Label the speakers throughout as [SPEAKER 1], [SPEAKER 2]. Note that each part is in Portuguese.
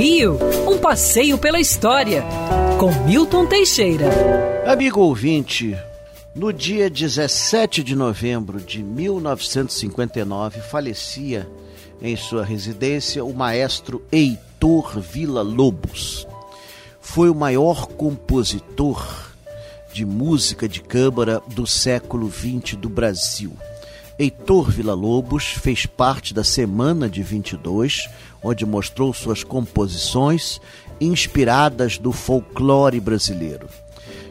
[SPEAKER 1] Rio, um passeio pela história, com Milton Teixeira.
[SPEAKER 2] Amigo ouvinte, no dia 17 de novembro de 1959, falecia em sua residência o maestro Heitor Villa-Lobos. Foi o maior compositor de música de câmara do século XX do Brasil. Heitor Villa-Lobos fez parte da Semana de 22, onde mostrou suas composições inspiradas do folclore brasileiro.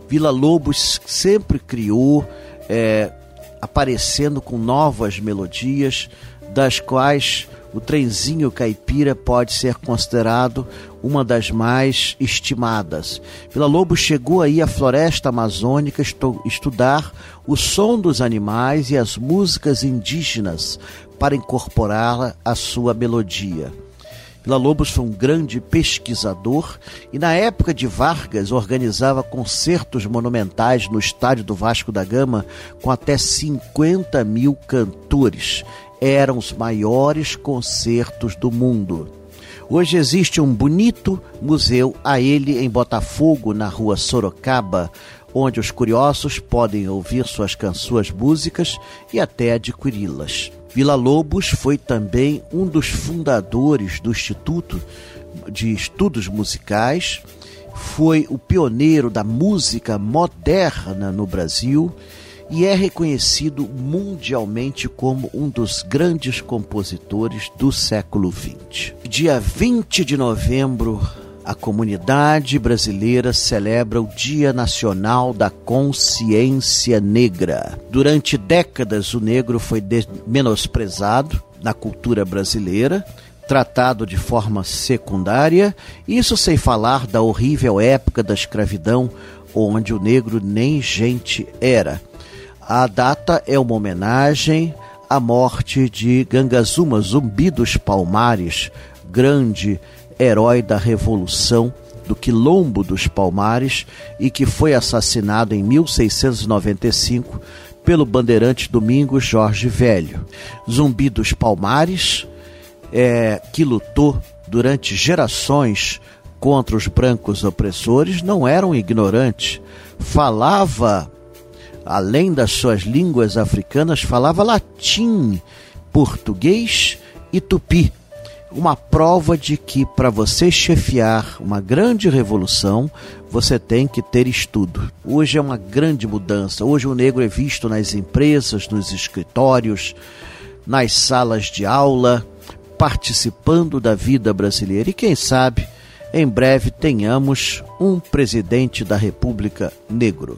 [SPEAKER 2] Villa-Lobos sempre criou, é, aparecendo com novas melodias, das quais o trenzinho caipira pode ser considerado uma das mais estimadas. Vila Lobos chegou aí à floresta amazônica estudar o som dos animais e as músicas indígenas para incorporá-la à sua melodia. Vila Lobos foi um grande pesquisador e, na época de Vargas, organizava concertos monumentais no estádio do Vasco da Gama com até 50 mil cantores eram os maiores concertos do mundo. Hoje existe um bonito museu a ele em Botafogo, na rua Sorocaba, onde os curiosos podem ouvir suas canções, músicas e até adquiri-las. Vila Lobos foi também um dos fundadores do Instituto de Estudos Musicais, foi o pioneiro da música moderna no Brasil e é reconhecido mundialmente como um dos grandes compositores do século XX. Dia 20 de novembro, a comunidade brasileira celebra o Dia Nacional da Consciência Negra. Durante décadas, o negro foi menosprezado na cultura brasileira, tratado de forma secundária, isso sem falar da horrível época da escravidão, onde o negro nem gente era. A data é uma homenagem à morte de Gangazuma Zumbi dos Palmares, grande herói da Revolução do Quilombo dos Palmares e que foi assassinado em 1695 pelo bandeirante Domingos Jorge Velho. Zumbi dos Palmares, é, que lutou durante gerações contra os brancos opressores, não era um ignorante, falava além das suas línguas africanas, falava latim, português e tupi. Uma prova de que para você chefiar uma grande revolução, você tem que ter estudo. Hoje é uma grande mudança. Hoje o negro é visto nas empresas, nos escritórios, nas salas de aula, participando da vida brasileira. E quem sabe, em breve tenhamos um presidente da República negro.